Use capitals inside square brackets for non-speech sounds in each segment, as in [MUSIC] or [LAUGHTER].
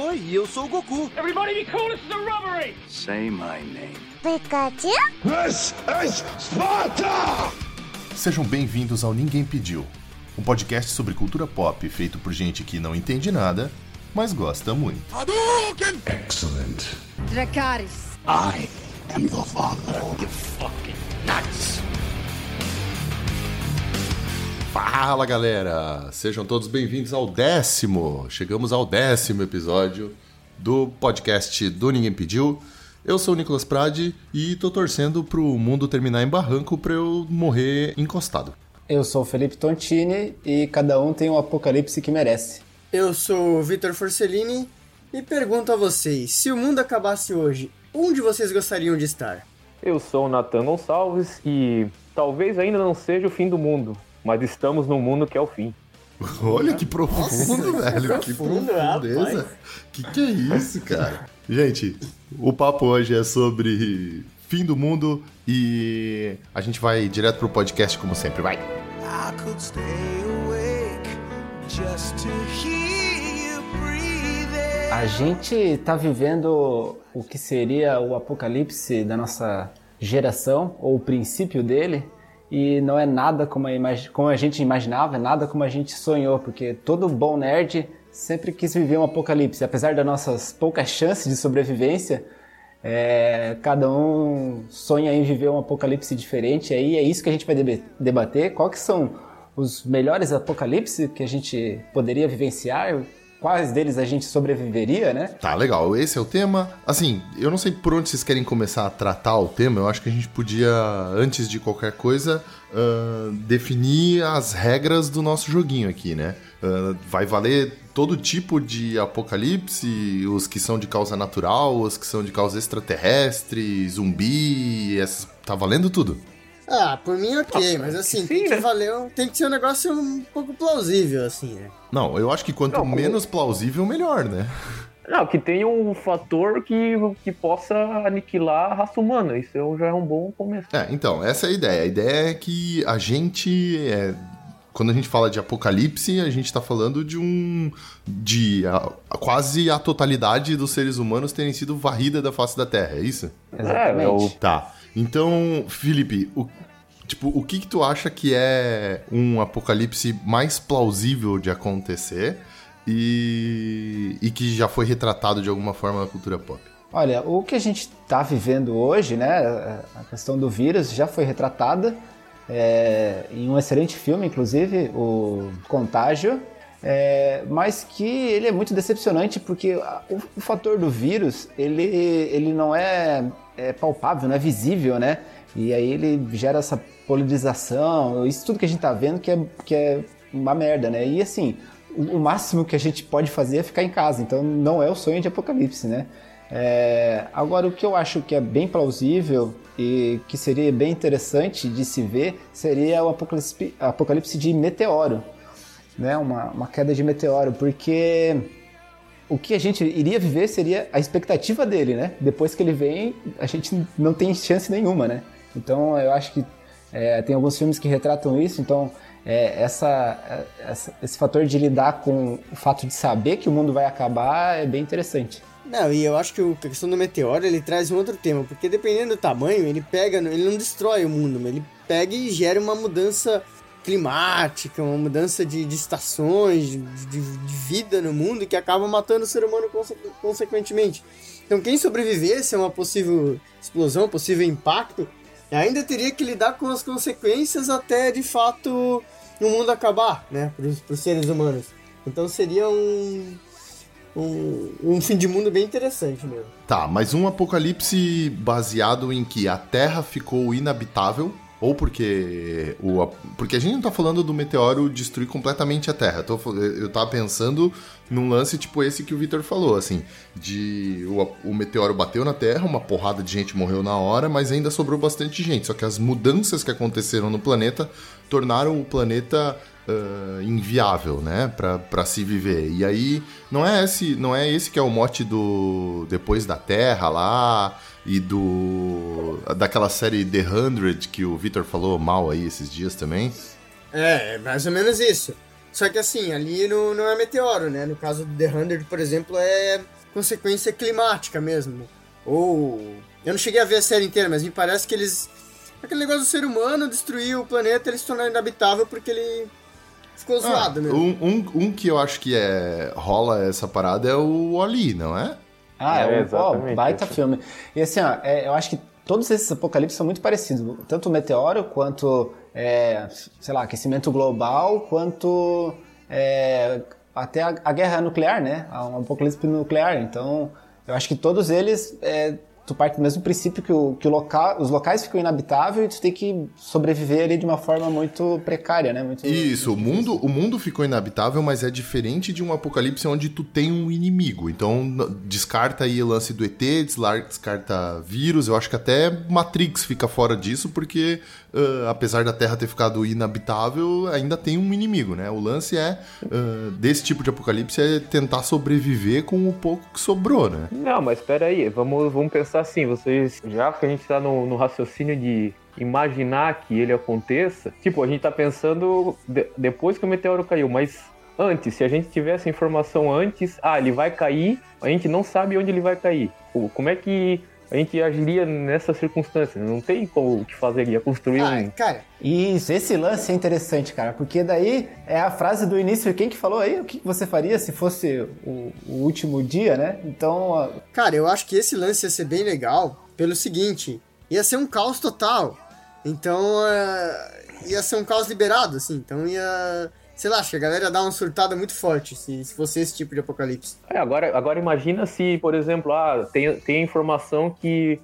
Oi, eu sou o Goku. Everybody be cool, this is a robbery! Say my name. Pikachu? This is Sparta! Sejam bem-vindos ao Ninguém Pediu, um podcast sobre cultura pop feito por gente que não entende nada, mas gosta muito. Hadouken! Excellent. Dracarys. I am the father. Fala galera! Sejam todos bem-vindos ao décimo! Chegamos ao décimo episódio do podcast do Ninguém Pediu. Eu sou o Nicolas Prade e tô torcendo pro mundo terminar em barranco pra eu morrer encostado. Eu sou o Felipe Tontini e cada um tem um apocalipse que merece. Eu sou o Vitor Forcellini e pergunto a vocês: se o mundo acabasse hoje, onde vocês gostariam de estar? Eu sou o Natan Gonçalves e talvez ainda não seja o fim do mundo, mas estamos num mundo que é o fim. [LAUGHS] Olha que profundo, velho. Que profundo, profundeza. rapaz. Que que é isso, cara? Gente, o papo hoje é sobre fim do mundo e a gente vai direto pro podcast como sempre, vai. I could stay awake just to hear you breathing. A gente tá vivendo o que seria o apocalipse da nossa geração, ou o princípio dele, e não é nada como a, como a gente imaginava, é nada como a gente sonhou, porque todo bom nerd sempre quis viver um apocalipse. Apesar das nossas poucas chances de sobrevivência, é, cada um sonha em viver um apocalipse diferente, e aí é isso que a gente vai debater. Qual que são os melhores apocalipses que a gente poderia vivenciar? Quais deles a gente sobreviveria, né? Tá, legal. Esse é o tema. Assim, eu não sei por onde vocês querem começar a tratar o tema. Eu acho que a gente podia, antes de qualquer coisa, ahn, definir as regras do nosso joguinho aqui, né? Ahn, vai valer todo tipo de apocalipse, os que são de causa natural, os que são de causa extraterrestre, zumbi, essas- tá valendo tudo. Ah, por mim ok, mas assim, tem que né? valer, tem que ser um negócio um pouco plausível, assim, né? Não, eu acho que quanto Não, como- menos plausível, melhor, né? Não, que tenha um fator que, que possa aniquilar a raça humana. Isso já é um bom começo. É, então, essa é a ideia. A ideia é que a gente. é, quando a gente fala de apocalipse, a gente tá falando de um. de a- a- quase a totalidade dos seres humanos terem sido varrida da face da Terra, é isso? É, é o- Tá. Então, Felipe, o, tipo, o que, que tu acha que é um apocalipse mais plausível de acontecer e, e que já foi retratado de alguma forma na cultura pop? Olha, o que a gente está vivendo hoje, né, a questão do vírus já foi retratada é, em um excelente filme, inclusive, o Contágio, é, mas que ele é muito decepcionante porque o, o fator do vírus ele, ele não é, é palpável, não é visível, né? E aí ele gera essa polarização, isso tudo que a gente tá vendo que é, que é uma merda, né? E assim, o, o máximo que a gente pode fazer é ficar em casa, então não é o sonho de apocalipse, né? É, agora, o que eu acho que é bem plausível e que seria bem interessante de se ver seria o apocalipse, apocalipse de meteoro, né? Uma, uma queda de meteoro, porque o que a gente iria viver seria a expectativa dele, né? Depois que ele vem, a gente não tem chance nenhuma, né? Então, eu acho que é, tem alguns filmes que retratam isso, então é, essa, essa- esse fator de lidar com o fato de saber que o mundo vai acabar é bem interessante. Não, e eu acho que o- a questão do meteoro, ele traz um outro tema, porque dependendo do tamanho, ele pega, ele não destrói o mundo, ele pega e gera uma mudança climática, uma mudança de, de estações, de, de- vida no mundo que acaba matando o ser humano conse- consequentemente. Então quem sobrevivesse a uma possível explosão, possível impacto, ainda teria que lidar com as consequências até de fato o mundo acabar, né, para os seres humanos. Então seria um, um, um fim de mundo bem interessante mesmo. Tá, mas um apocalipse baseado em que a Terra ficou inabitável ou porque o porque a gente não tá falando do meteoro destruir completamente a Terra. Tô eu tava pensando num lance tipo esse que o Victor falou, assim, de o, o meteoro bateu na Terra, uma porrada de gente morreu na hora, mas ainda sobrou bastante gente. Só que as mudanças que aconteceram no planeta tornaram o planeta ah, inviável, né, pra se viver. E aí não é esse, não é esse que é o mote do depois da Terra lá e do daquela série The Hundred que o Victor falou mal aí esses dias também. É, é mais ou menos isso. Só que assim, ali não, não é meteoro, né? No caso do The Hundred, por exemplo, é consequência climática mesmo. Ou. Eu não cheguei a ver a série inteira, mas me parece que eles. Aquele negócio do ser humano destruir o planeta, ele se tornar inabitável porque ele ficou zoado mesmo. Um, um, um que eu acho que é rola essa parada é o Ali, não é? Ah, é, É, um ó, exatamente, baita isso. filme. E assim, ó, é, eu acho que todos esses apocalipses são muito parecidos. Tanto o meteoro, quanto, é, sei lá, aquecimento global, quanto é, até a, a guerra nuclear, né? Um apocalipse nuclear. Então, eu acho que todos eles, é, tu parte do mesmo princípio que, o, que o local, os locais ficam inabitáveis e tu tem que sobreviver ali de uma forma muito precária, né? Muito Isso, o mundo, o mundo ficou inabitável, mas é diferente de um apocalipse onde tu tem um inimigo. Então, descarta aí o lance do ET, descarta vírus. Eu acho que até Matrix fica fora disso, porque ah, apesar da Terra ter ficado inabitável, ainda tem um inimigo, né? O lance é, ah, desse tipo de apocalipse, é tentar sobreviver com o pouco que sobrou, né? Não, mas espera aí, vamos, vamos pensar assim, vocês, já que a gente tá no, no raciocínio de imaginar que ele aconteça, tipo, a gente tá pensando de- depois que o meteoro caiu, mas antes, se a gente tivesse informação antes, ah, ele vai cair, a gente não sabe onde ele vai cair. Como é que a gente agiria nessa circunstância? Não tem como o que fazer, ia construir Ah, um... cara, Isso, esse lance é interessante, cara, porque daí é a frase do início, quem que falou aí? O que você faria se fosse o, o último dia, né? Então, Cara, eu acho que esse lance ia ser bem legal pelo seguinte: ia ser um caos total. Então, é, ia ser um caos liberado, assim. Então, ia. Sei lá, acho que a galera ia dar uma surtada muito forte se, se fosse esse tipo de apocalipse. É, agora, agora imagina se, por exemplo, ah, tem, tem a informação que,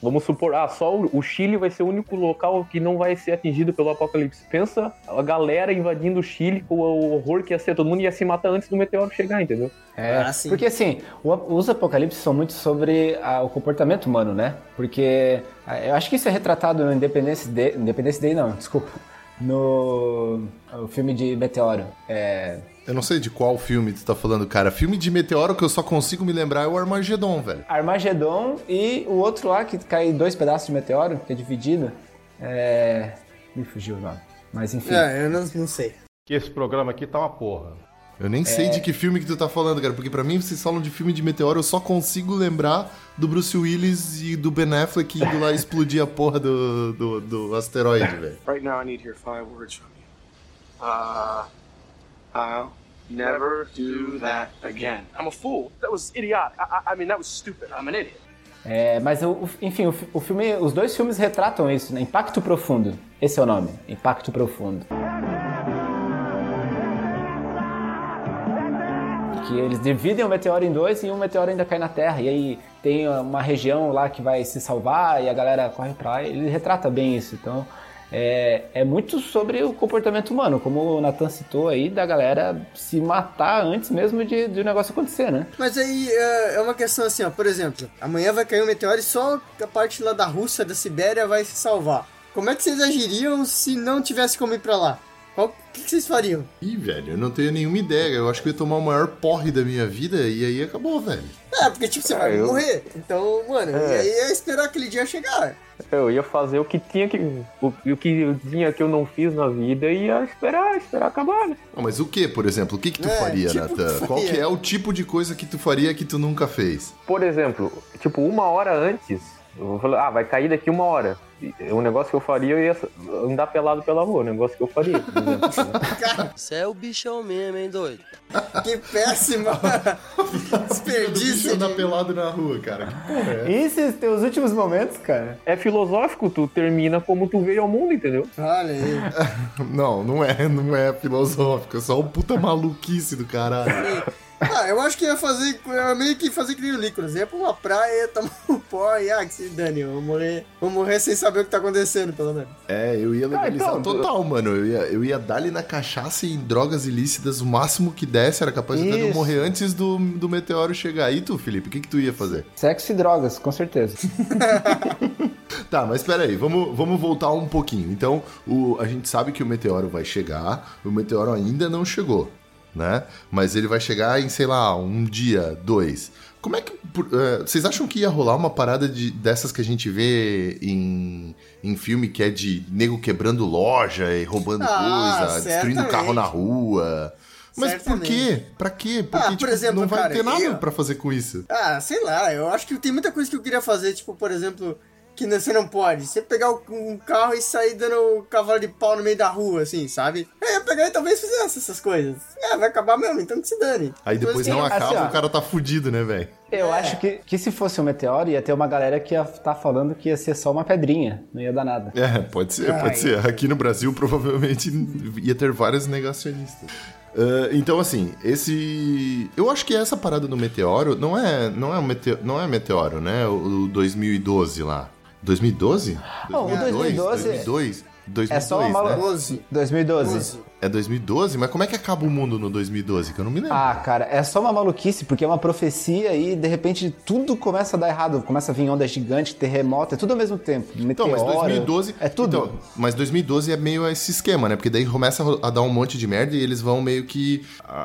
vamos supor, ah, só o, Chile vai ser o único local que não vai ser atingido pelo apocalipse. Pensa a galera invadindo o Chile com o horror que ia ser, todo mundo ia se matar antes do meteoro chegar, entendeu? É, Ah, sim. porque assim, o- os apocalipses são muito sobre ah, o comportamento humano, né? Porque eu acho que isso é retratado no Independence Day, Independence Day não, desculpa, no o filme de Meteoro. É, Eu não sei de qual filme tu tá falando, cara. Filme de meteoro que eu só consigo me lembrar é o Armagedon, velho. Armagedon e o outro lá que cai dois pedaços de meteoro, que é dividido. É, me fugiu o nome. Mas enfim. É, eu não, não sei. Que esse programa aqui tá uma porra. Eu nem sei de que filme que tu tá falando, cara, porque pra mim vocês falam de filme de meteoro, eu só consigo lembrar do Bruce Willis e do Ben Affleck indo lá explodir a porra do, do, do asteroide, velho. Right now, I need to hear five words from you. Uh, I'll never do that again. I'm a fool. That was idiotic. I, I, mean, that was stupid. I'm an idiot. É, mas o- o- enfim, o, o filme, os dois filmes retratam isso, né? Impacto Profundo. Esse é o nome, Impacto Profundo. Que eles dividem o meteoro em dois e um meteoro ainda cai na Terra. E aí tem uma região lá que vai se salvar e a galera corre pra lá. Ele retrata bem isso. Então é, é muito sobre o comportamento humano, como o Nathan citou aí, da galera se matar antes mesmo de, o negócio acontecer, né? Mas aí é, é uma questão assim, ó. Por exemplo, amanhã vai cair um meteoro e só a parte lá da Rússia, da Sibéria, vai se salvar. Como é que vocês agiriam se não tivesse como ir pra lá? Qual- O que, que vocês fariam? Ih, velho, eu não tenho nenhuma ideia. Eu acho que eu ia tomar o maior porre da minha vida e aí acabou, velho. É, porque tipo, você vai eu- morrer. Então, mano, e aí é esperar aquele dia chegar. Eu ia fazer o que tinha que. O, o que tinha que eu não fiz na vida e ia esperar, esperar acabar, né? Não, mas o que, por exemplo? O que que tu É, faria, tipo, tu [LAUGHS] Qual que é o tipo de coisa que tu faria que tu nunca fez? Por exemplo, tipo, uma hora antes, eu vou falar, ah, vai cair daqui uma hora. Um negócio que eu faria, eu ia andar pelado pela rua, um negócio que eu faria. [LAUGHS] Cara, Você é o bichão mesmo, hein, doido? [LAUGHS] que péssima [LAUGHS] desperdício. andar de- pelado na rua, cara. Que porra é? E esses teus últimos momentos, cara? É filosófico, tu termina como tu veio ao mundo, entendeu? Olha aí. Não, não é, não é filosófico, é só um puta maluquice do caralho. Ah, eu acho que ia fazer, ia meio que fazer que nem o Nicolas. Ia pra uma praia, tomar [LAUGHS] um pó e ah, que se dane, eu vou morrer, vou morrer sem saber o que tá acontecendo, pelo menos. É, eu ia legalizar então, total, mano. Eu ia, eu ia dar-lhe na cachaça e em drogas ilícitas o máximo que desse. Era capaz de eu morrer antes do, do meteoro chegar. E tu, Felipe, o que, que tu ia fazer? Sexo e drogas, com certeza. [LAUGHS] Tá, mas espera aí, vamos, vamos voltar um pouquinho. Então, o, a gente sabe que o meteoro vai chegar, o meteoro ainda não chegou. Né? Mas ele vai chegar em, sei lá, um dia, dois. Como é que. por- eh, vocês acham que ia rolar uma parada de, dessas que a gente vê em, em filme que é de nego quebrando loja e roubando Ah, coisa, destruindo certamente. carro na rua? Mas por Certamente. quê? Pra quê? Porque Ah, por tipo, exemplo, não vai cara, ter nada eu- pra fazer com isso. Ah, sei lá, eu acho que tem muita coisa que eu queria fazer, tipo, por exemplo, que você não pode. Você pegar um carro e sair dando cavalo de pau no meio da rua, assim, sabe? Eu ia pegar e talvez fizesse essas coisas. É, vai acabar mesmo, então que se dane. Aí depois não assim, acaba, ó. o cara tá fudido, né, velho? Eu acho que, que se fosse um meteoro, ia ter uma galera que ia estar falando que ia ser só uma pedrinha, não ia dar nada. É, pode ser, Ai. pode ser. Aqui no Brasil, provavelmente ia ter vários negacionistas. Ah, então, assim, esse. Eu acho que essa parada do meteoro não é, não é, um mete... não é meteoro, né? O, o 2012 lá. 2012? Bom, o 2012 2002? 2002, É só uma né? malu... 12. 2012. É 2012? Mas como é que acaba o mundo no 2012? Que eu não me lembro. Ah, cara, é só uma maluquice, porque é uma profecia e de repente tudo começa a dar errado. Começa a vir onda gigante, terremoto, é tudo ao mesmo tempo. Então, Meteoro, mas 2012. É tudo. Então, mas 2012 é meio esse esquema, né? Porque daí começa a dar um monte de merda e eles vão meio que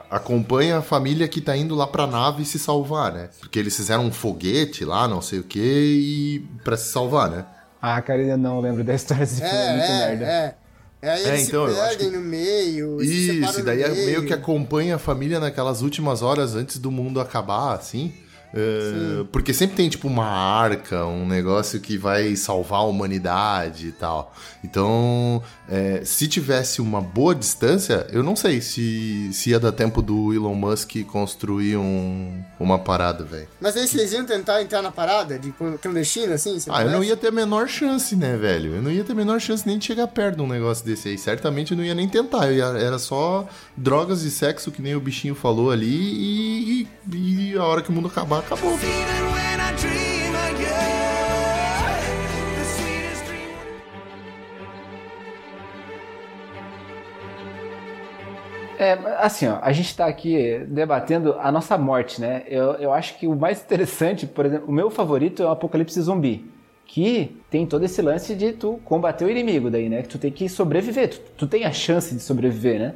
acompanha a família que tá indo lá pra nave se salvar, né? Porque eles fizeram um foguete lá, não sei o que, e para se salvar, né? Ah, cara, eu não lembro da história desse filme, é, muito É, merda. é, é. É, eles então, eu se perdem que- no meio, Isso, no daí é meio meio. que acompanha a família naquelas últimas horas antes do mundo acabar, assim. É, porque sempre tem, tipo, uma arca, um negócio que vai salvar a humanidade e tal. Então, é, se tivesse uma boa distância, eu não sei se, se ia dar tempo do Elon Musk construir um, uma parada, velho. Mas aí vocês iam tentar entrar na parada de clandestino, assim? Ah, eu não ia ter a menor chance, né, velho? Eu não ia ter a menor chance nem de chegar perto de um negócio desse aí. Certamente eu não ia nem tentar. Ia- era só drogas e sexo, que nem o bichinho falou ali, e, e a hora que o mundo acabar, acabou. É, assim, ó, a gente tá aqui debatendo a nossa morte, né? Eu, eu acho que o mais interessante, por exemplo, o meu favorito é o Apocalipse Zumbi. Que tem todo esse lance de tu combater o inimigo daí, né? Que tu tem que sobreviver, tu, tu tem a chance de sobreviver, né?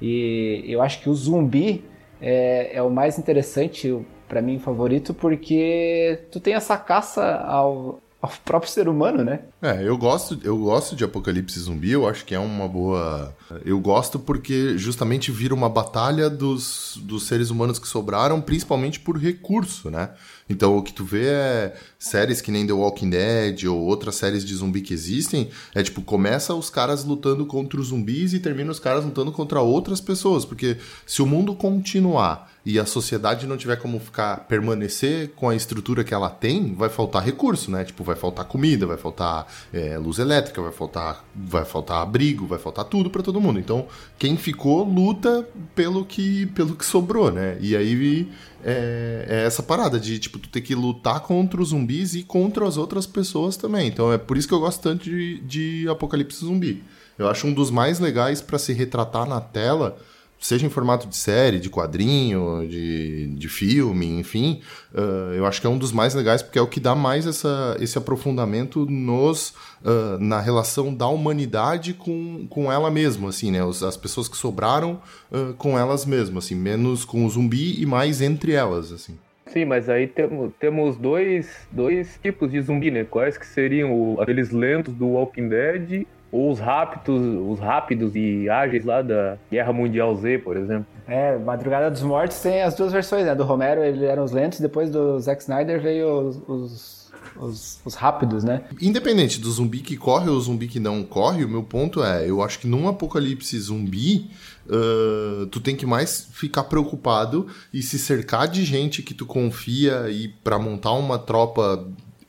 E eu acho que o zumbi é, é o mais interessante, pra mim, favorito, porque tu tem essa caça ao, ao próprio ser humano, né? É, eu gosto, eu gosto de Apocalipse Zumbi, eu acho que é uma boa. Eu gosto porque justamente vira uma batalha dos, dos seres humanos que sobraram, principalmente por recurso, né? Então o que tu vê é séries que nem The Walking Dead ou outras séries de zumbi que existem, é tipo, começa os caras lutando contra os zumbis e termina os caras lutando contra outras pessoas, porque se o mundo continuar e a sociedade não tiver como ficar permanecer com a estrutura que ela tem, vai faltar recurso, né? Tipo, vai faltar comida, vai faltar é, luz elétrica, vai faltar, vai faltar abrigo, vai faltar tudo pra todo mundo. Então, quem ficou luta pelo que, pelo que sobrou, né? E aí é, é essa parada de tipo tu ter que lutar contra os zumbis e contra as outras pessoas também. Então é por isso que eu gosto tanto de, de Apocalipse Zumbi. Eu acho um dos mais legais pra se retratar na tela seja em formato de série, de quadrinho, de, de filme, enfim, ah, eu acho que é um dos mais legais porque é o que dá mais essa, esse aprofundamento nos ah, na relação da humanidade com, com ela mesma, assim, né? As pessoas que sobraram ah, com elas mesmas, assim, menos com o zumbi e mais entre elas, assim. Sim, mas aí temos, temos dois, dois tipos de zumbi, né? Quais que seriam o- aqueles lentos do Walking Dead os rápidos, os rápidos e ágeis lá da Guerra Mundial Z, por exemplo. É, Madrugada dos Mortos tem as duas versões, né? Do Romero, ele eram os lentos, depois do Zack Snyder veio os, os, os, os rápidos, né? Independente do zumbi que corre ou zumbi que não corre, o meu ponto é, eu acho que num apocalipse zumbi, ah, tu tem que mais ficar preocupado e se cercar de gente que tu confia e pra montar uma tropa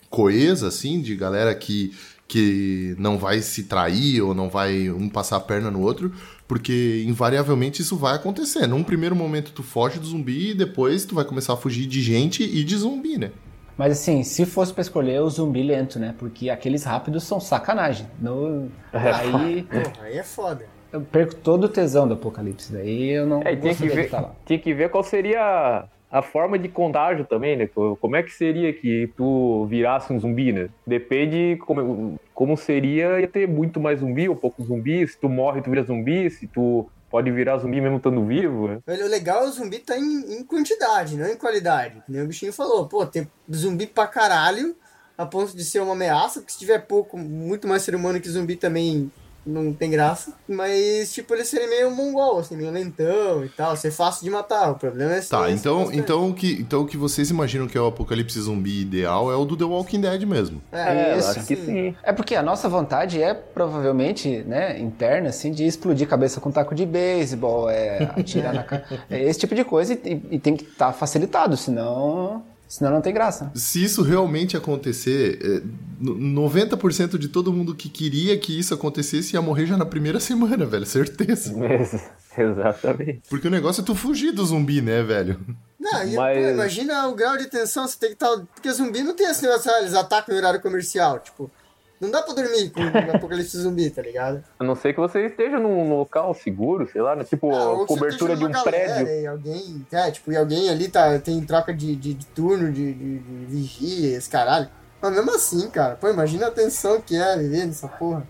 coesa, assim, de galera que, que não vai se trair ou não vai um passar a perna no outro, porque invariavelmente isso vai acontecer. Num primeiro momento tu foge do zumbi e depois tu vai começar a fugir de gente e de zumbi, né? Mas assim, se fosse pra escolher o zumbi lento, né? Porque aqueles rápidos são sacanagem. No... Aí Porra, aí é foda. eu perco todo o tesão do apocalipse. Daí eu não É, tinha que, ver, tá lá. tinha que ver qual seria a, forma de contágio também, né? Co- Como é que seria que tu virasse um zumbi, né? Depende como, como seria ia ter muito mais zumbi ou pouco zumbi. Se tu morre, tu vira zumbi. Se tu pode virar zumbi mesmo estando vivo. né? O legal é o zumbi tá em, em quantidade, não em qualidade. Nem o bichinho falou, pô, tem zumbi pra caralho, a ponto de ser uma ameaça, porque se tiver pouco, muito mais ser humano que zumbi também não tem graça. Mas, tipo, eles serem meio mongol, assim, meio lentão e tal, ser fácil de matar. O problema é Tá, ser- então, então, o que, então o que vocês imaginam que é o apocalipse zumbi ideal é o do The Walking Dead mesmo. É, isso. acho que sim. É porque a nossa vontade é provavelmente, né, interna, assim, de explodir cabeça com taco de beisebol, é atirar na cara. [LAUGHS] É esse tipo de coisa e, e tem que estar facilitado, senão, senão não tem graça. Se isso realmente acontecer, é, no- 90% de todo mundo que queria que isso acontecesse ia morrer já na primeira [LAUGHS] semana, velho, certeza. Exatamente. Porque o negócio é tu fugir do zumbi, né, velho? Não, e, Mas- pô, imagina o grau de tensão, você tem que estar. Porque zumbi não tem esse negócio, ah, eles atacam no horário comercial. Tipo, não dá pra dormir com o [LAUGHS] apocalipse zumbi, tá ligado? A não ser que você esteja num local seguro, sei lá, né? tipo Ah, cobertura de um prédio. E alguém, é, tipo, e alguém ali tá, tem troca de, de, de turno, de, de, de vigia, esse caralho. Mas mesmo assim, cara, pô, imagina a tensão que é viver nessa porra.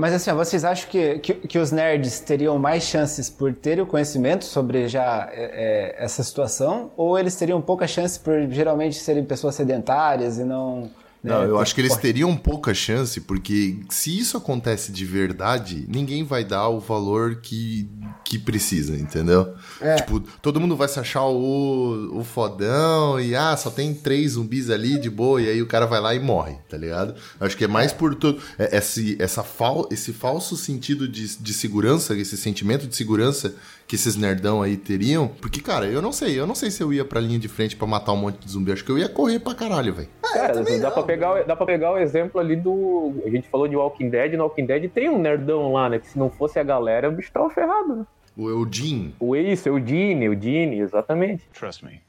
Mas assim, ó, vocês acham que, que, que os nerds teriam mais chances por terem o conhecimento sobre já é, é, essa situação? Ou eles teriam pouca chance por geralmente serem pessoas sedentárias e não. Né, Não, eu ter- acho que eles teriam pouca chance, porque se isso acontece de verdade, ninguém vai dar o valor que, que precisa, entendeu? É. Tipo, todo mundo vai se achar o, o fodão e, ah, só tem três zumbis ali de boa, e aí o cara vai lá e morre, tá ligado? Eu acho que é mais por todo. é- Esse, essa fal, esse falso sentido de, de segurança, esse sentimento de segurança que esses nerdão aí teriam. Porque, cara, eu não sei, eu não sei se eu ia pra linha de frente pra matar um monte de zumbi. Acho que eu ia correr pra caralho, velho. Cara, dá, pra pegar, dá pra pegar o exemplo ali do. A gente falou de Walking Dead, no Walking Dead tem um nerdão lá, né? Que se não fosse a galera, o bicho tava ferrado, né? O Eudin. O isso, Eudine, Eudine, exatamente. Trust me,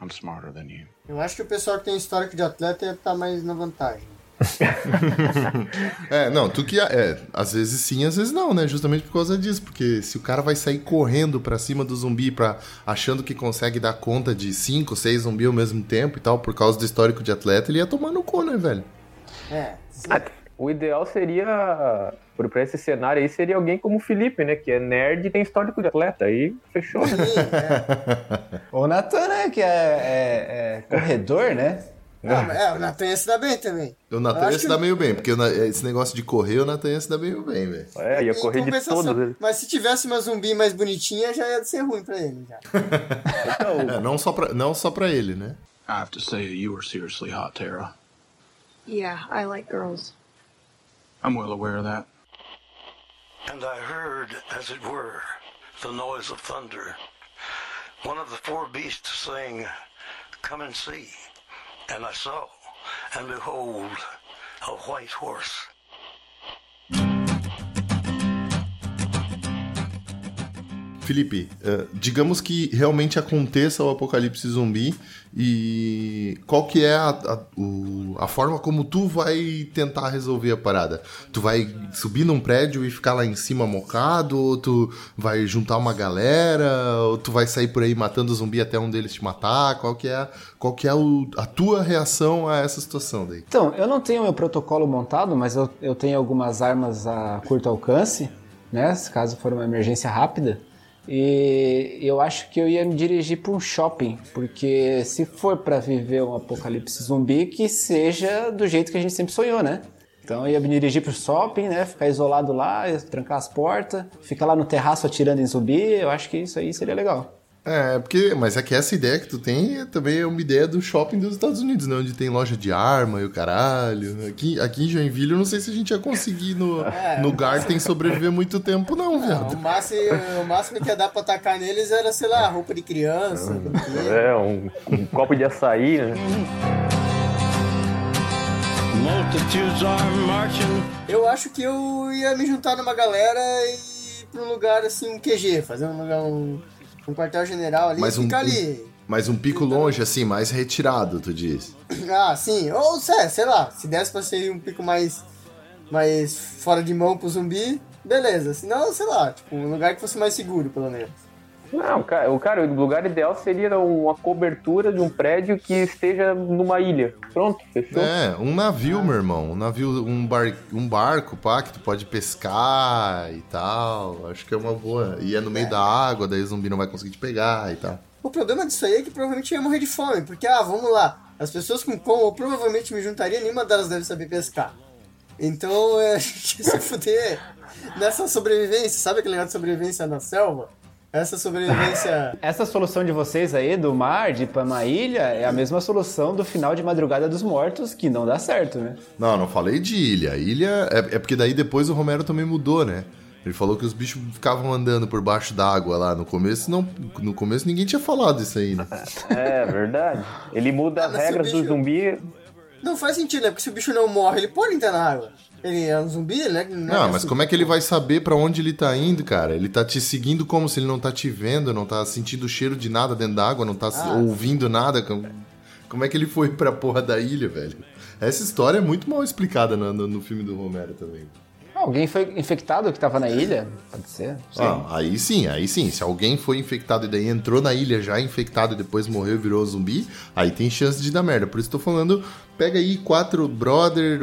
I'm smarter than you. Eu acho que o pessoal que tem histórico de atleta ia estar mais na vantagem. [LAUGHS] É, não, tu que. É, às vezes sim, às vezes não, né? Justamente por causa disso. Porque se o cara vai sair correndo pra cima do zumbi, pra, achando que consegue dar conta de cinco, seis zumbis ao mesmo tempo e tal, por causa do histórico de atleta, ele ia tomar no cu, né, velho? É. Ah, O ideal seria, pra esse cenário aí, seria alguém como o Felipe, né? Que é nerd e tem histórico de atleta. Aí fechou. né? [LAUGHS] O Natan, né, que é, é- é corredor, né? Ah, mas é, o Natan ia se dar bem também. O Eu Natan ia se que- dar meio bem, porque esse negócio de correr, o Natan ia se dar meio bem, velho. É, ia correr de todos. eles. Mas se tivesse uma zumbi mais bonitinha, já ia ser ruim pra ele. Já. [LAUGHS] É, não, só pra, não só pra ele, né? I have to say, you were seriously hot, Tara. Yeah, I like girls. I'm well aware of that. And I heard, as it were, the noise of thunder. One of the four beasts saying, Come and see. And I saw, and behold, a white horse. Felipe, eh, digamos que realmente aconteça o apocalipse zumbi e qual que é a, a, a forma como tu vai tentar resolver a parada? Tu vai subir num prédio e ficar lá em cima mocado? Ou tu vai juntar uma galera? Ou tu vai sair por aí matando zumbi até um deles te matar? Qual que é, a- qual que é o- a tua reação a essa situação daí? Então, eu não tenho meu protocolo montado, mas eu, eu tenho algumas armas a curto alcance, né? Caso for uma emergência rápida. E eu acho que eu ia me dirigir para um shopping, porque se for para viver um apocalipse zumbi, que seja do jeito que a gente sempre sonhou, né? Então eu ia me dirigir pro shopping, né? Ficar isolado lá, trancar as portas, ficar lá no terraço atirando em zumbi. Eu acho que isso aí seria legal. É, porque, mas é que essa ideia que tu tem é também é uma ideia do shopping dos Estados Unidos, né? Onde tem loja de arma e o caralho. Aqui, aqui em Joinville, eu não sei se a gente ia conseguir no, [LAUGHS] É. no Garten sobreviver muito tempo, não, viado. O máximo, o máximo que ia dar pra atacar neles era, sei lá, roupa de criança. É, um, um copo de açaí, né? Multitudes are marching. Eu acho que eu ia me juntar numa galera e ir pra um lugar assim, um QG, fazer um lugar, um, um quartel-general ali Mas um, ficar um- ali. mas um pico longe, assim, mais retirado, tu diz. [CLEARS THROAT] Ah, sim. Ou, sei, sei lá, se desse pra ser um pico mais, mais fora de mão pro zumbi, beleza. Se não, sei lá, tipo, um lugar que fosse mais seguro, pelo menos. Não, cara, o cara, o lugar ideal seria uma cobertura de um prédio que esteja numa ilha. Pronto, fechou. É, um navio, meu irmão. Um navio, um, bar, um barco, pá, que tu pode pescar e tal. Acho que é uma boa. E é no meio da água, daí o zumbi não vai conseguir te pegar e tal. O problema disso aí é que provavelmente ia morrer de fome, porque, ah, vamos lá, as pessoas com como eu provavelmente me juntaria, nenhuma delas deve saber pescar. Então é, [LAUGHS] a gente ia se fuder nessa sobrevivência, sabe aquele negócio de sobrevivência na selva? Essa sobrevivência. Essa solução de vocês aí, do mar, de ir pra uma ilha, é a mesma solução do final de Madrugada dos Mortos, que não dá certo, né? Não, não falei de ilha. Ilha é, é porque daí depois o Romero também mudou, né? Ele falou que os bichos ficavam andando por baixo d'água lá no começo. Não, no começo ninguém tinha falado isso aí, né? [LAUGHS] É verdade. Ele muda Ah, as regras do bicho- zumbi. Não faz sentido, né? Porque se o bicho não morre, ele pode entrar na água. Ele é um zumbi, né? Não, mas como é que ele vai saber pra onde ele tá indo, cara? Ele tá te seguindo como se ele não tá te vendo, não tá sentindo o cheiro de nada dentro da água, não tá Ah. ouvindo nada. Como, como é que ele foi pra porra da ilha, velho? Essa história é muito mal explicada no, no- no filme do Romero também. Alguém foi infectado que tava na ilha? Pode ser. Ah, aí sim, aí sim. Se alguém foi infectado e daí entrou na ilha já infectado e depois morreu e virou zumbi, aí tem chance de dar merda. Por isso tô falando, pega aí quatro brother,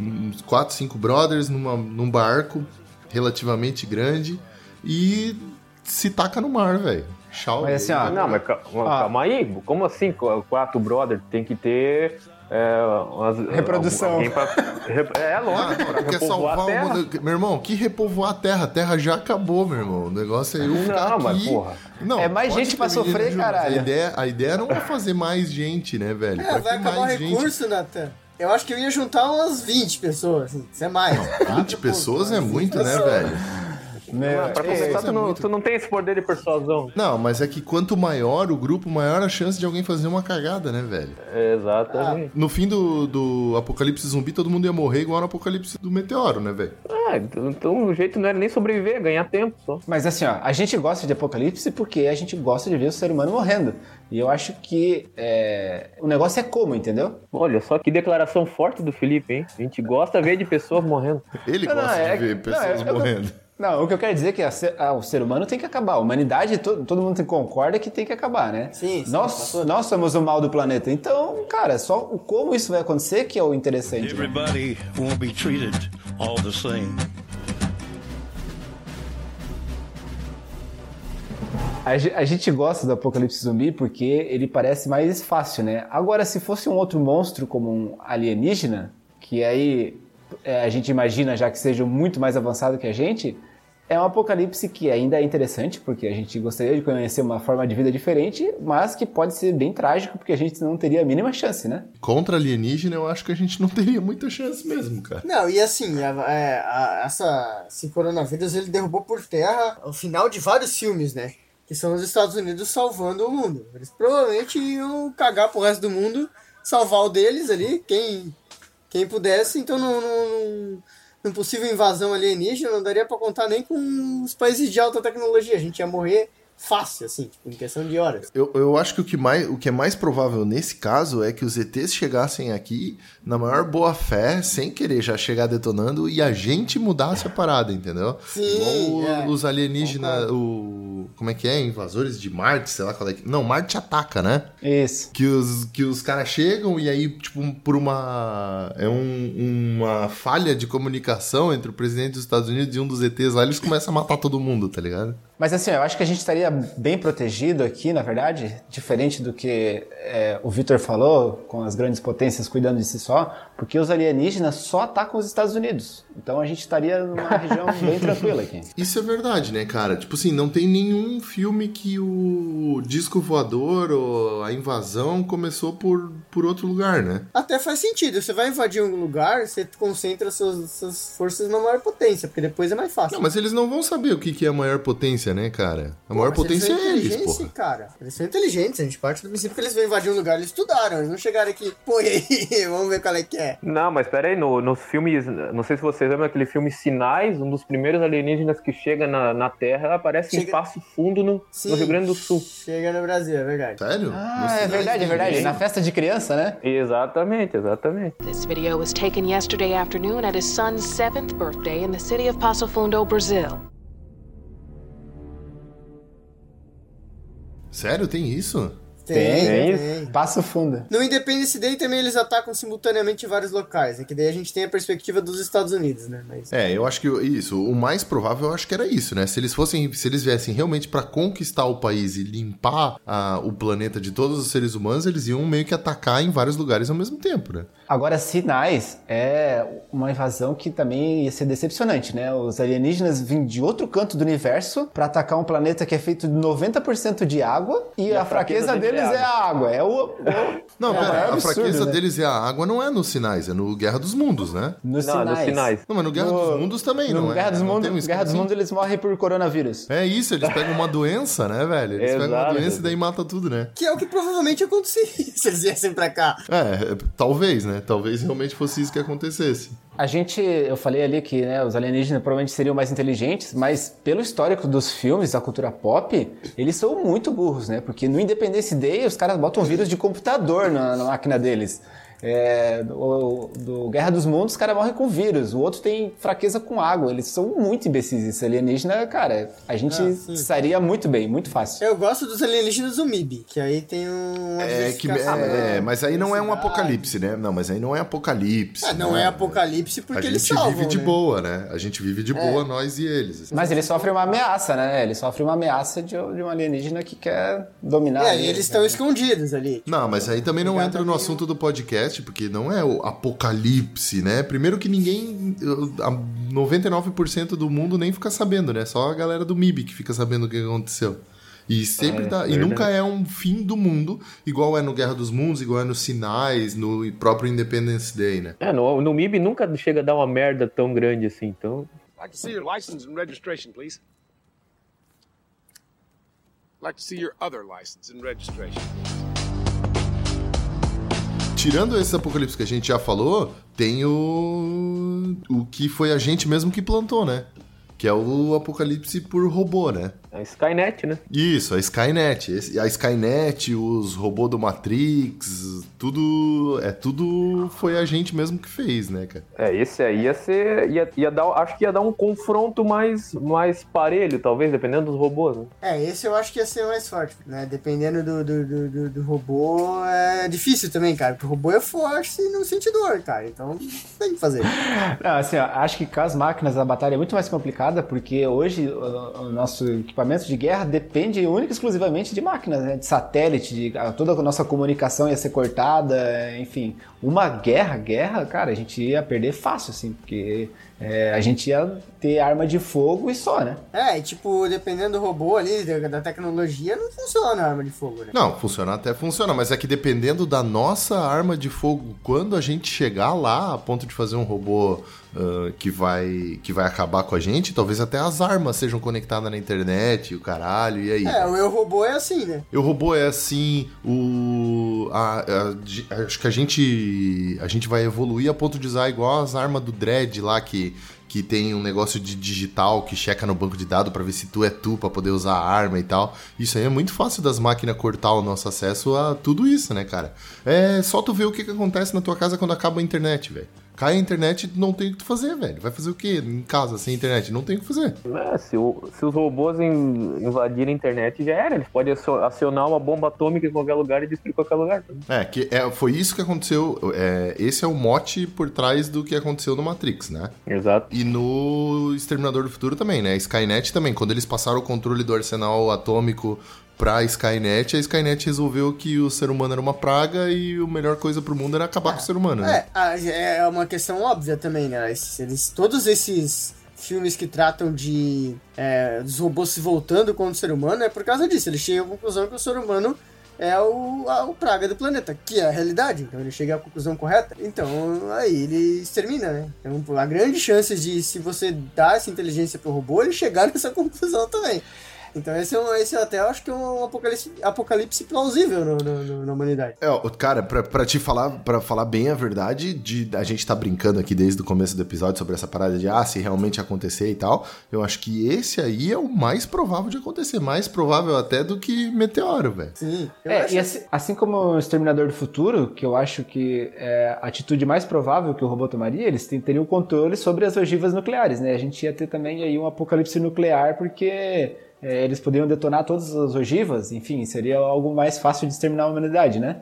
uns quatro, cinco brothers numa, num barco relativamente grande e se taca no mar, velho. Tchau. Mas assim, ó, Não, mas cal- Ah. calma aí. Como assim? Qu- Quatro brother tem que ter. É, umas- Reprodução. pra- rep- é, lógico, pra Quer repovoar salvar a o terra. mundo. Meu irmão, que repovoar a terra? A terra já acabou, meu irmão. O negócio é eu ficar Não, mas aqui. porra. Não, É mais gente pra sofrer, caralho. A ideia, a ideia não é fazer mais gente, né, velho? É, Pra vai acabar o mais gente? recurso, Nathan. Eu acho que eu ia juntar umas 20 pessoas, assim. Isso é mais. 20 pessoas é muito, né, velho? Meu, Pra é, começar, tu não, tu não tem esse poder de persuasão. Não, mas é que quanto maior o grupo, maior a chance de alguém fazer uma cagada, né, velho? Exatamente. No fim do, do Apocalipse Zumbi, todo mundo ia morrer igual no Apocalipse do Meteoro, né, velho? Ah, então, então o jeito não era nem sobreviver, é ganhar tempo só. Mas assim, ó, a gente gosta de Apocalipse porque a gente gosta de ver o ser humano morrendo. E eu acho que é, o negócio é como, entendeu? Olha só que declaração forte do Felipe, hein? A gente gosta de ver de pessoas morrendo. Ele Não, não, gosta é de ver pessoas não, eu- eu- morrendo. Não, o que eu quero dizer é que a ser- ah, o ser humano tem que acabar. A humanidade, to- todo mundo concorda que tem que acabar, né? Sim, sim, Nós, nós somos o mal do planeta. Então, cara, só o como isso vai acontecer que é o interessante. né? Everybody won't be treated all the same. A, a gente gosta do Apocalipse Zumbi porque ele parece mais fácil, né? Agora, se fosse um outro monstro como um alienígena, que aí é, a gente imagina já que seja muito mais avançado que a gente, é um apocalipse que ainda é interessante, porque a gente gostaria de conhecer uma forma de vida diferente, mas que pode ser bem trágico, porque a gente não teria a mínima chance, né? Contra alienígena, eu acho que a gente não [LAUGHS] teria muita chance mesmo, cara. Não, e assim, a- é, a- essa, esse coronavírus ele derrubou por terra o final de vários filmes, né? Que são os Estados Unidos salvando o mundo. Eles provavelmente iam cagar pro resto do mundo, salvar o deles ali, quem, quem pudesse. Então, num, num, num possível invasão alienígena, não daria pra contar nem com os países de alta tecnologia. A gente ia morrer fácil, assim, tipo, em questão de horas. Eu, eu acho que o que, mais, o que é mais provável nesse caso é que os ETs chegassem aqui na maior boa fé, sem querer já chegar detonando, e a gente mudasse a parada, entendeu? Sim, Igual é. os alienígenas, o. Como é que é? Invasores de Marte, sei lá qual é que. Não, Marte ataca, né? Isso. Que os, que os caras chegam e aí, tipo, por uma. É um- uma falha de comunicação entre o presidente dos Estados Unidos e um dos ETs lá, eles começam a matar todo mundo, tá ligado? Mas assim, eu acho que a gente estaria bem protegido aqui, na verdade, diferente do que é, o Victor falou, com as grandes potências cuidando de si só, porque os alienígenas só atacam os Estados Unidos. Então a gente estaria numa [LAUGHS] região bem tranquila aqui. Isso é verdade, né, cara? Tipo assim, não tem nenhum filme que o disco voador ou a invasão começou por, por outro lugar, né? Até faz sentido. Você vai invadir um lugar, você concentra suas, suas forças na maior potência, porque depois é mais fácil. Não, mas eles não vão saber o que, que é a maior potência, né, cara? A maior Mas potência eles são é eles, inteligentes, pô. cara. Eles são inteligentes, a gente parte do princípio que eles vão invadir um lugar, eles estudaram, eles não chegaram aqui, pô, [LAUGHS] e aí, vamos ver qual é que é. Não, mas pera aí, no, nos filmes, não sei se vocês lembram aquele filme Sinais, um dos primeiros alienígenas que chega na, na Terra, aparece em Chega- Passo Fundo no, no Rio Grande do Sul. Chega no Brasil, é verdade. Sério? Ah, é verdade, é verdade. Na festa de criança, né? Exatamente, exatamente. This video was taken yesterday afternoon at his son's seventh birthday in the city of Passo Fundo, Brazil. Sério, tem isso? Tem, Tem. tem. Passo fundo. No Independence Day também eles atacam simultaneamente em vários locais, né? Que daí a gente tem a perspectiva dos Estados Unidos, né? Mas... É, eu acho que isso, o mais provável eu acho que era isso, né? Se eles fossem, se eles viessem realmente pra conquistar o país e limpar ah, o planeta de todos os seres humanos, eles iam meio que atacar em vários lugares ao mesmo tempo, né? Agora, Sinais é uma invasão que também ia ser decepcionante, né? Os alienígenas vêm de outro canto do universo pra atacar um planeta que é feito de 90% de água e, a, fraqueza, deles é a água. É o. o- Não, é pera, a absurdo, fraqueza né? deles é a água, não é nos sinais, é no Guerra dos Mundos, né? Nos Não, nos sinais. Não, mas no Guerra dos Mundos também, no não é? Guerra dos Não Mundos, um Guerra dos? Mundos eles morrem por coronavírus. É isso, eles pegam uma doença, né, velho? Eles pegam uma Exato. doença e daí matam tudo, né? Que é o que provavelmente aconteceria [LAUGHS] se eles viessem pra cá. É, é, talvez, né? Talvez realmente fosse isso que acontecesse. A gente, eu falei ali que né, os alienígenas provavelmente seriam mais inteligentes, mas pelo histórico dos filmes, da cultura pop, eles são muito burros, né? Porque no Independence Day os caras botam vírus de computador na, na máquina deles. É, do, do Guerra dos Mundos, os caras morrem com vírus. O outro tem fraqueza com água. Eles são muito imbecis. Esse alienígena, cara, a gente Ah, sairia muito bem, muito fácil. Eu gosto dos alienígenas do MIB, que aí tem um. É, que, diversificação. é, mas aí não é um apocalipse, né? Não, mas aí não é apocalipse. Ah, não né? é apocalipse porque A eles gente salvam, vive de né? boa, né? A gente vive de boa, nós e eles. assim. Mas ele sofre uma ameaça, né? Ele sofre uma ameaça de, de um alienígena que quer dominar. É, ele, e eles né? estão escondidos ali. Não, mas aí também não entra no assunto do podcast, porque não é o apocalipse, né? Primeiro que ninguém. a 99% do mundo nem fica sabendo, né? Só a galera do MIB que fica sabendo o que aconteceu. E sempre É, dá. E verdade. nunca é um fim do mundo, igual é no Guerra dos Mundos, igual é nos Sinais, no próprio Independence Day, né? É, no, no MIB nunca chega a dar uma merda tão grande assim, então. Like to see your license and registration, please. Like to see your other license and registration. Tirando esse apocalipse que a gente já falou, tem o. O que foi a gente mesmo que plantou, né? Que é o apocalipse por robô, né? A Skynet, né? Isso, a Skynet. A Skynet, os robôs do Matrix, tudo. É tudo foi a gente mesmo que fez, né, cara? É, esse aí ia ser. Ia, ia dar, acho que ia dar um confronto mais, mais parelho, talvez, dependendo dos robôs. Né? É, esse eu acho que ia ser mais forte, né? Dependendo do, do, do, do- do robô, é difícil também, cara. Porque o robô é forte e não sente dor, cara. Então, tem que fazer. [LAUGHS] Não, assim, ó, acho que com as máquinas a batalha é muito mais complicada, porque hoje o, o nosso equipamento de guerra depende única e exclusivamente de máquinas, né? De satélite, de, toda a nossa comunicação ia ser cortada, enfim. Uma guerra, guerra, cara, a gente ia perder fácil, assim, porque é, a gente ia ter arma de fogo e só, né? É, e tipo, dependendo do robô ali, da, tecnologia, não funciona a arma de fogo, né? Não, funcionar até funciona, mas é que dependendo da nossa arma de fogo, quando a gente chegar lá a ponto de fazer um robô ah, que, vai, que vai acabar com a gente, talvez até as armas sejam conectadas na internet, o caralho, e aí? É, o eu robô é assim, né? O robô é assim, o. a- a- acho que a gente. A gente vai evoluir a ponto de usar igual as armas do Dread lá, que, que tem um negócio de digital que checa no banco de dados pra ver se tu é tu, pra poder usar a arma e tal. Isso aí é muito fácil das máquinas cortar o nosso acesso a tudo isso, né, cara? É só tu ver o que, que acontece na tua casa quando acaba a internet, velho. Cai a internet, não tem o que fazer, velho. Vai fazer o quê em casa sem internet? Não tem o que fazer. É, se, o- se os robôs in- invadirem a internet, já era. Eles podem acio- acionar uma bomba atômica em qualquer lugar e destruir qualquer lugar. É, que é, foi isso que aconteceu. é, esse é o mote por trás do que aconteceu no Matrix, né? Exato. E no Exterminador do Futuro também, né? Skynet também. Quando eles passaram o controle do arsenal atômico pra Skynet, a Skynet resolveu que o ser humano era uma praga e a melhor coisa pro mundo era acabar com o ser humano, né? É, é uma questão óbvia também, né? Eles, todos esses filmes que tratam de é, dos robôs se voltando contra o ser humano é por causa disso. Eles chegam à conclusão que o ser humano é o, a- o praga do planeta, que é a realidade. Então ele chega à conclusão correta. Então aí ele extermina, né? Então há grandes chances de, se você dá essa inteligência pro robô, ele chegar [LAUGHS] nessa conclusão também. Então esse, é um, esse até eu acho que é um apocalipse, apocalipse plausível no- no- no- na humanidade. É, cara, pra, pra te falar, para falar bem a verdade, de a gente tá brincando aqui desde o começo do episódio sobre essa parada de ah, se realmente acontecer e tal. Eu acho que esse aí é o mais provável de acontecer, mais provável até do que meteoro, velho. Sim. Eu É, acho e assim, assim como o Exterminador do Futuro, que eu acho que é a atitude mais provável que o robô tomaria, eles têm- teriam controle sobre as ogivas nucleares, né? A gente ia ter também aí um apocalipse nuclear, porque é, eles poderiam detonar todas as ogivas, enfim, seria algo mais fácil de exterminar a humanidade, né?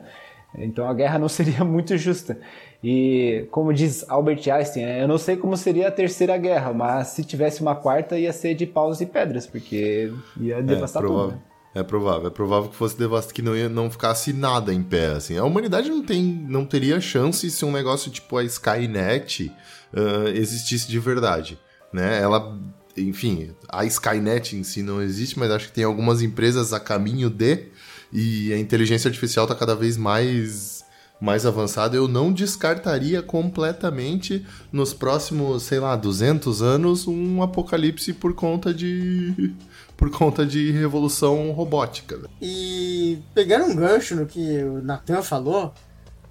Então a guerra [LAUGHS] não seria muito justa. E como diz Albert Einstein, eu não sei como seria a terceira guerra, mas se tivesse uma quarta ia ser de paus e pedras, porque ia devastar é, tudo. provável. né? É provável, é provável que fosse devastado, que não, ia, não ficasse nada em pé, assim. A humanidade não, tem, não teria chance se um negócio tipo a Skynet ah, existisse de verdade, né? Ela, enfim, a Skynet em si não existe, mas acho que tem algumas empresas a caminho de, e a inteligência artificial está cada vez mais mais avançada, eu não descartaria completamente nos próximos, sei lá, 200 anos um apocalipse por conta de [LAUGHS] por conta de revolução robótica. né? E pegando um gancho no que o Nathan falou,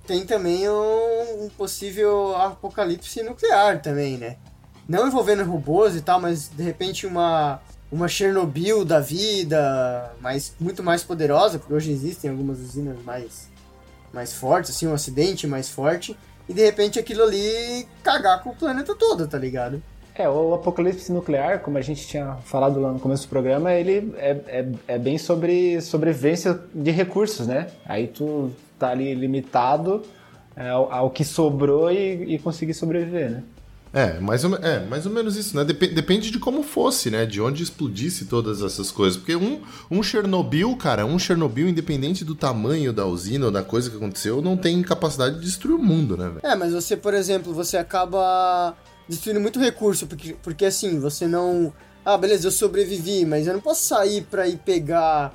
tem também um, um possível apocalipse nuclear também, né? Não envolvendo robôs e tal, mas de repente uma, uma Chernobyl da vida, mas muito mais poderosa, porque hoje existem algumas usinas mais, mais fortes, assim, um acidente mais forte, e de repente aquilo ali cagar com o planeta todo, tá ligado? É, o apocalipse nuclear, como a gente tinha falado lá no começo do programa, ele é, é, é bem sobre sobrevivência de recursos, né? Aí tu tá ali limitado é, ao, ao que sobrou e, e conseguir sobreviver, né? É, mais ou, é, mais ou menos isso, né? Dep- depende de como fosse, né? De onde explodisse todas essas coisas. Porque um, um Chernobyl, cara, um Chernobyl, independente do tamanho da usina ou da coisa que aconteceu, não tem capacidade de destruir o mundo, né, velho? É, mas você, por exemplo, você acaba destruindo muito recurso, porque, porque assim, você não. Ah, beleza, eu sobrevivi, mas eu não posso sair pra ir pegar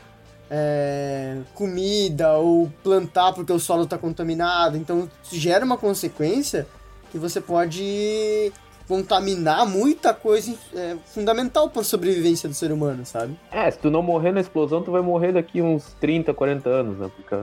é, comida ou plantar porque o solo tá contaminado. Então gera uma consequência que você pode contaminar muita coisa é, fundamental para a sobrevivência do ser humano, sabe? É, se tu não morrer na explosão, tu vai morrer daqui uns 30, 40 anos, né? Porque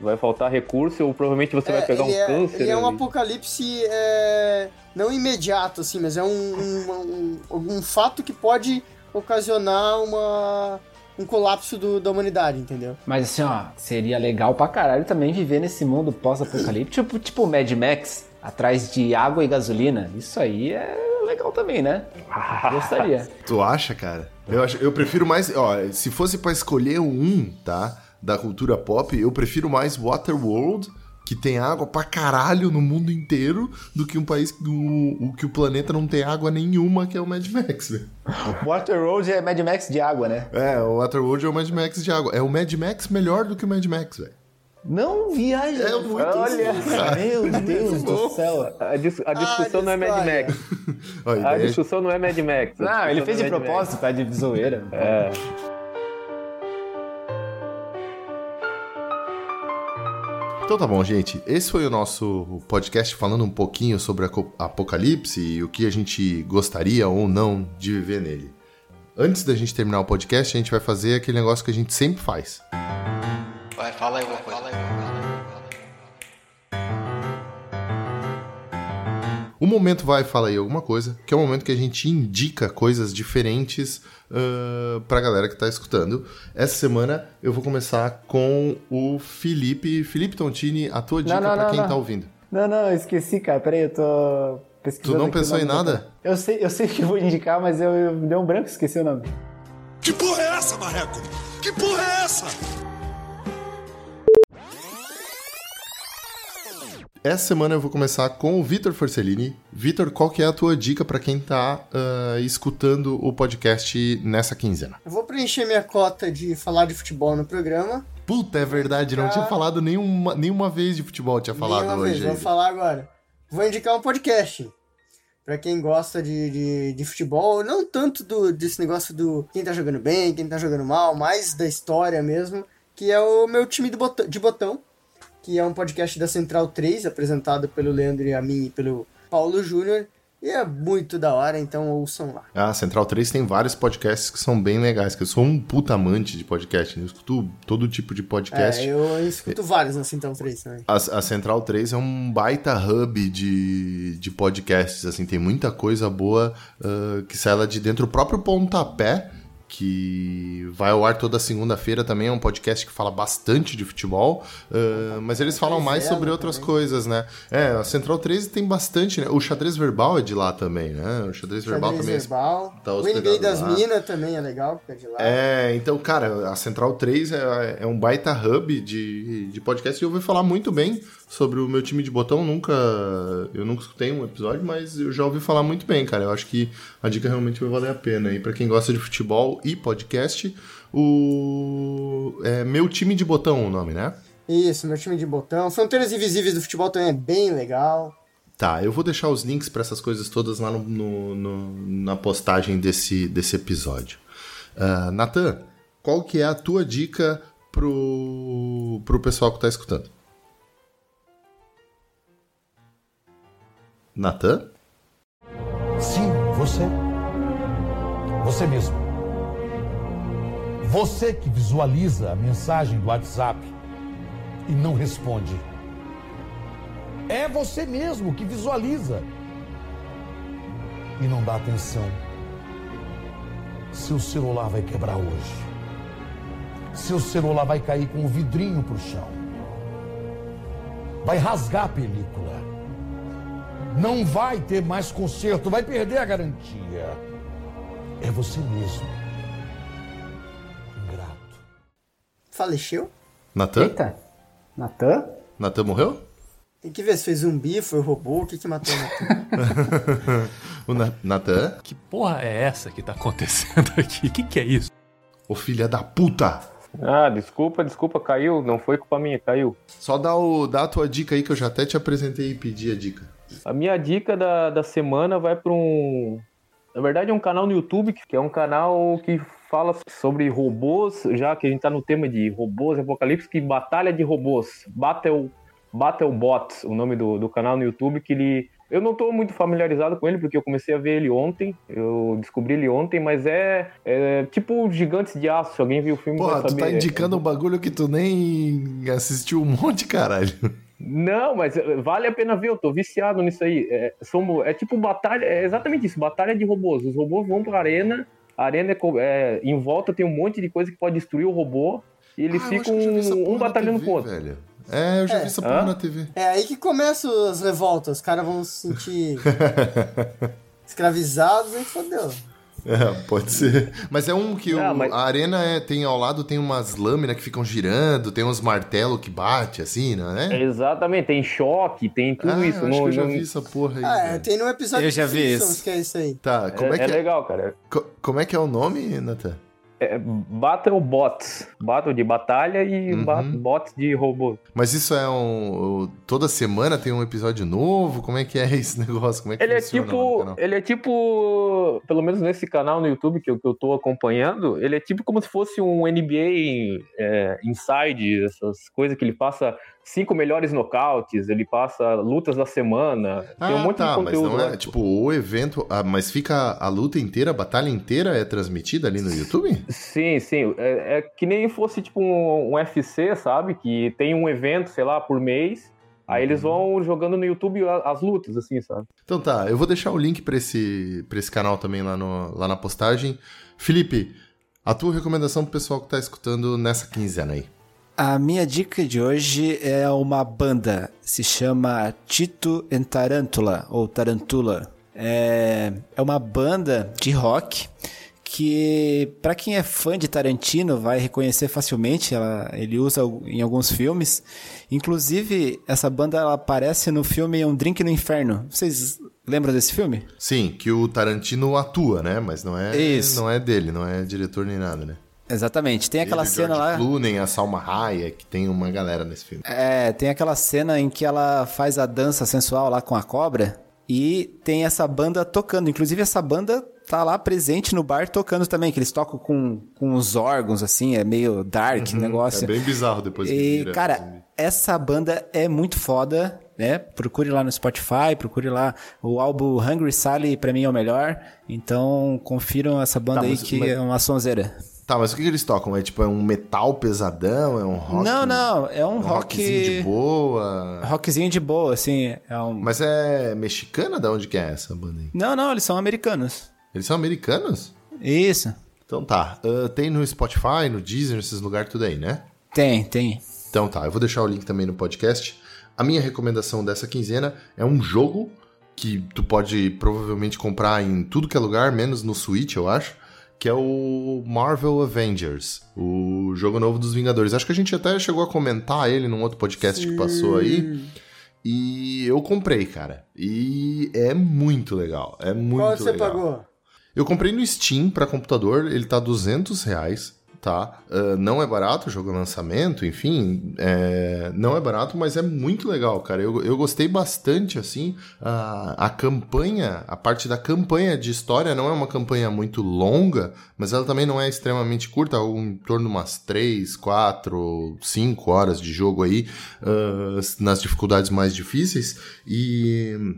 vai faltar recurso ou provavelmente você vai pegar um é, câncer. Ele é um ali. apocalipse é, não imediato, assim, mas é um, um, um, um fato que pode ocasionar uma, um colapso do- da humanidade, entendeu? Mas assim, ó, seria legal pra caralho também viver nesse mundo pós-apocalíptico, tipo, tipo Mad Max, atrás de água e gasolina. Isso aí é legal também, né? [LAUGHS] Gostaria. Tu acha, cara? Eu, acho, eu prefiro mais. Ó, se fosse pra escolher um, tá? Da cultura pop, eu prefiro mais Waterworld, que tem água pra caralho no mundo inteiro, do que um país que o, o que o planeta não tem água nenhuma, que é o Mad Max, velho. [LAUGHS] Waterworld é Mad Max de água, né? É, o Waterworld é o Mad Max de água. É o Mad Max melhor do que o Mad Max, velho. Não viaja. É muito Olha. Meu Deus do céu. A, dis- a discussão não é Mad. Max. A discussão não é Mad Max. Não, ele fez de é Mad Max. propósito, tá de zoeira. É. Então tá bom, gente. Esse foi o nosso podcast falando um pouquinho sobre a Apocalipse e o que a gente gostaria ou não de viver nele. Antes da gente terminar o podcast, a gente vai fazer aquele negócio que a gente sempre faz. Vai, fala aí alguma coisa. O momento vai fala aí alguma coisa, que é o momento que a gente indica coisas diferentes uh, pra galera que tá escutando. Essa semana eu vou começar com o Felipe. Felipe Tontini, a tua dica Não, não, pra não, quem não. tá ouvindo. Não, não, eu esqueci, cara. Peraí, eu tô pesquisando. Tu não pensou em nada? Eu sei, eu sei [LAUGHS] o que eu vou indicar, mas eu, eu dei um branco e esqueci o nome. Que porra é essa, Marreco? Que porra é essa? Essa semana eu vou começar com o Vitor Forcellini. Vitor, qual que é a tua dica pra quem tá uh, escutando o podcast nessa quinzena? Eu vou preencher minha cota de falar de futebol no programa. Puta, é verdade, não Ah. tinha falado nenhuma, nenhuma vez de futebol, tinha falado Nenhuma hoje. vez, vou falar agora. Vou indicar um podcast. Pra quem gosta de, de, de futebol, não tanto do, desse negócio do quem tá jogando bem, quem tá jogando mal, mais da história mesmo, que é o meu time botão, de botão que é um podcast da Central 3, apresentado pelo Leandro e a mim e pelo Paulo Júnior. E é muito da hora, então ouçam lá. A Central 3 tem vários podcasts que são bem legais, que eu sou um puta amante de podcast, né? eu escuto todo tipo de podcast. É, eu escuto vários na Central 3 também. A, a Central 3 é um baita hub de, de podcasts, assim, tem muita coisa boa ah, que sai lá de dentro. O próprio Pontapé que vai ao ar toda segunda-feira também. É um podcast que fala bastante de futebol, uh, mas eles falam mais sobre outras também. coisas, né? É, a Central 13 tem bastante, né? O xadrez verbal é de lá também, né? O xadrez, verbal xadrez também. Verbal. Tá o NBA das Minas também é legal, porque é de lá. É, então, cara, a Central 3 é, é um baita hub de, de podcast e eu ouvi falar muito bem sobre o meu time de botão. Nunca. Eu nunca escutei um episódio, mas eu já ouvi falar muito bem, cara. Eu acho que a dica realmente vai valer a pena. E para quem gosta de futebol e podcast, o. É meu time de botão o nome, né? Isso, meu time de botão. Fronteiras Invisíveis do Futebol também é bem legal. Tá, eu vou deixar os links para essas coisas todas lá no, no, no, na postagem desse, desse episódio. Uh, Natan, qual que é a tua dica pro, pro pessoal que tá escutando? Natan? Sim, você. Você mesmo. Você que visualiza a mensagem do WhatsApp e não responde. É você mesmo que visualiza e não dá atenção. Seu celular vai quebrar hoje. Seu celular vai cair com o vidrinho pro chão. Vai rasgar a película não vai ter mais conserto, vai perder a garantia. É você mesmo. Ingrato. Faleceu? Natan? Eita. Natan? Natan morreu? Tem que ver se foi zumbi, foi robô, o que que matou o Natan? [LAUGHS] o Natan? Que porra é essa que tá acontecendo aqui? O que que é isso? Ô filha da puta! Ah, desculpa, desculpa, caiu. Não foi culpa minha, caiu. Só dá, o, dá a tua dica aí que eu já até te apresentei e pedi a dica. A minha dica da, da semana vai para um. Na verdade, é um canal no YouTube, que é um canal que fala sobre robôs, já que a gente tá no tema de robôs, apocalipse, que batalha de robôs. Battle, Battlebot, o nome do, do canal no YouTube, que ele. Eu não estou muito familiarizado com ele, porque eu comecei a ver ele ontem. Eu descobri ele ontem, mas é, é tipo Gigantes de Aço. Se alguém viu o filme, Porra, vai saber. tu tá indicando um bagulho que tu nem assistiu um monte, caralho. Não, mas eh, vale a pena ver, eu tô viciado nisso aí. É, somos, é tipo batalha, é exatamente isso, batalha de robôs. Os robôs vão pra arena, a arena é, é, em volta tem um monte de coisa que pode destruir o robô, e eles ah, ficam um batalhando com o outro. Velho. É, eu já é. vi essa porra Hã? na TV. É aí que começam as revoltas, os caras vão se sentir [LAUGHS] escravizados e fodeu. É, pode ser. Mas é um que o, mas... a arena é, tem ao lado tem umas lâminas que ficam girando, tem uns martelos que bate, assim, não é? Exatamente, tem choque, tem tudo ah, isso. Eu acho no, que eu já vi essa porra aí. Ah, é, tem no episódio eu já vi isso. que é isso aí. Tá, como é, é que é? é legal, cara. Co como é que é o nome, Nathan? É Battle Bots. Battle de batalha e uhum. bots de robô. Mas isso é um. Toda semana tem um episódio novo? Como é que é [LAUGHS] esse negócio? Como é que ele é tipo. Ele é tipo. Pelo menos nesse canal no YouTube que eu, que eu tô acompanhando, ele é tipo como se fosse um NBA é, Inside, essas coisas que ele passa cinco melhores nocautes, ele passa lutas da semana, ah, tem um monte tá, de conteúdo. Mas não é, tipo, o evento, ah, mas fica a luta inteira, a batalha inteira é transmitida ali no YouTube? Sim, sim. É, é que nem fosse tipo um, um UFC, sabe? Que tem um evento, sei lá, por mês. Aí eles Uhum. vão jogando no YouTube as lutas, assim, sabe? Então tá, eu vou deixar o link pra esse, pra esse canal também lá, no, lá na postagem. Felipe, a tua recomendação pro pessoal que tá escutando nessa quinzena aí. A minha dica de hoje é uma banda, se chama Tito and Tarantula, ou Tarantula. É, é uma banda de rock que, para quem é fã de Tarantino, vai reconhecer facilmente. Ela, ele usa em alguns filmes. Inclusive, essa banda ela aparece no filme Um Drink no Inferno. Vocês lembram desse filme? Sim, que o Tarantino atua, né? Mas não é, Isso. não é dele, não é diretor nem nada, né? Exatamente. Tem aquela Ele, o cena George lá. Clooney, a Salma Hayek, tem uma galera nesse filme. É, tem aquela cena em que ela faz a dança sensual lá com a cobra e tem essa banda tocando. Inclusive, essa banda tá lá presente no bar tocando também, que eles tocam com, com os órgãos, assim, é meio dark Uhum, negócio. É bem bizarro depois que E, vira. cara, essa banda é muito foda, né? Procure lá no Spotify, procure lá. O álbum Hungry Sally, pra mim, é o melhor. Então, confiram essa banda Tá, aí mas- que mas- é uma sonzeira. Tá, mas o que, que eles tocam? É tipo, é um metal pesadão? É um rock? Não, não, é um, rock... rockzinho de boa? Rockzinho de boa, assim. É um... Mas é mexicana? Da onde que é essa banda aí? Não, não, eles são americanos. Eles são americanos? Isso. Então tá. Uh, tem no Spotify, no Deezer, nesses lugares tudo aí, né? Tem, tem. Então tá, eu vou deixar o link também no podcast. A minha recomendação dessa quinzena é um jogo que tu pode provavelmente comprar em tudo que é lugar, menos no Switch, eu acho, que é o Marvel Avengers, o jogo novo dos Vingadores. Acho que a gente até chegou a comentar ele num outro podcast Sim. que passou aí. E eu comprei, cara. E é muito legal. É muito Qual você legal. pagou? Eu comprei no Steam para computador, ele tá 200 reais tá? Uh, não é barato jogo lançamento, enfim, é, não é barato, mas é muito legal, cara. Eu, eu gostei bastante, assim, a, a campanha, a parte da campanha de história não é uma campanha muito longa, mas ela também não é extremamente curta, em torno de umas 3, 4, 5 horas de jogo aí, uh, nas dificuldades mais difíceis, e...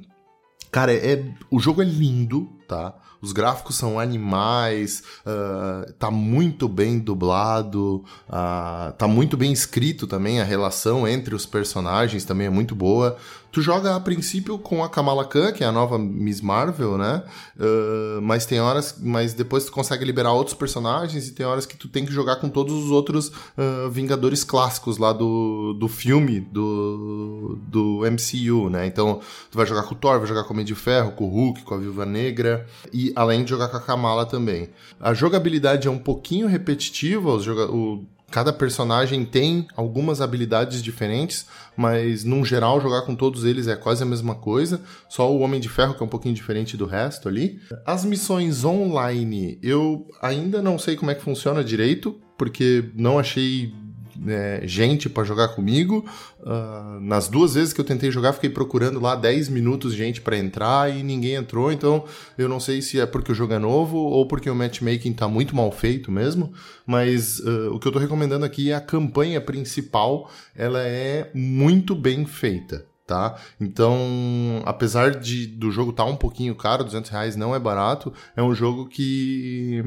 Cara, é, o jogo é lindo, tá? Os gráficos são animais, uh, tá muito bem dublado, uh, tá muito bem escrito também, a relação entre os personagens também é muito boa. Tu joga a princípio com a Kamala Khan, que é a nova Miss Marvel, né? Uh, mas tem horas, mas depois tu consegue liberar outros personagens e tem horas que tu tem que jogar com todos os outros uh, Vingadores clássicos lá do, do filme do, do MCU, né? Então tu vai jogar com o Thor, vai jogar com o Homem de Ferro, com o Hulk, com a Viúva Negra e além de jogar com a Kamala também. A jogabilidade é um pouquinho repetitiva, os joga o Cada personagem tem algumas habilidades diferentes, mas num geral jogar com todos eles é quase a mesma coisa. Só o Homem de Ferro que é um pouquinho diferente do resto ali. As missões online, eu ainda não sei como é que funciona direito, porque não achei é, gente para jogar comigo. Uh, nas duas vezes que eu tentei jogar, fiquei procurando lá 10 minutos gente para entrar e ninguém entrou. Então eu não sei se é porque o jogo é novo ou porque o matchmaking tá muito mal feito mesmo. Mas uh, o que eu tô recomendando aqui é a campanha principal. Ela é muito bem feita. Tá? Então, apesar de do jogo estar tá um pouquinho caro, 200 reais não é barato, é um jogo que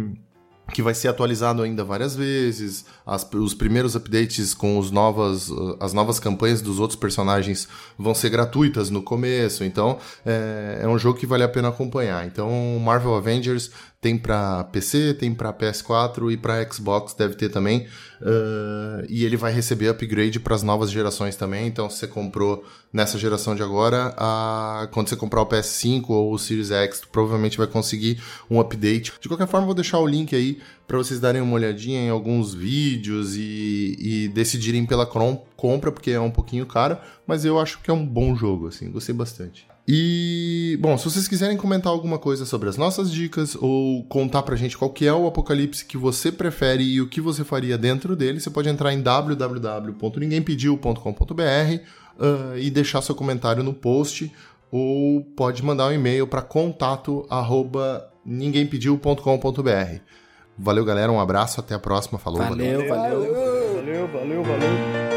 que vai ser atualizado ainda várias vezes. As, os primeiros updates com os novas, as novas campanhas dos outros personagens vão ser gratuitas no começo. Então é, é um jogo que vale a pena acompanhar. Então Marvel Avengers tem para PC, tem para PS4 e para Xbox deve ter também. Uh, e ele vai receber upgrade para as novas gerações também. Então, se você comprou nessa geração de agora, a, quando você comprar o PS5 ou o Series X, tu provavelmente vai conseguir um update. De qualquer forma, vou deixar o link aí para vocês darem uma olhadinha em alguns vídeos e, e decidirem pela compra, porque é um pouquinho caro, mas eu acho que é um bom jogo, assim, gostei bastante. E, bom, se vocês quiserem comentar alguma coisa sobre as nossas dicas ou contar pra gente qual que é o apocalipse que você prefere e o que você faria dentro dele, você pode entrar em www.ninguémpediu.com.br uh, e deixar seu comentário no post ou pode mandar um e-mail para contato arroba ninguémpediu.com.br. Valeu, galera, um abraço, até a próxima, falou, valeu. Valeu, valeu. Valeu, valeu, valeu. Isso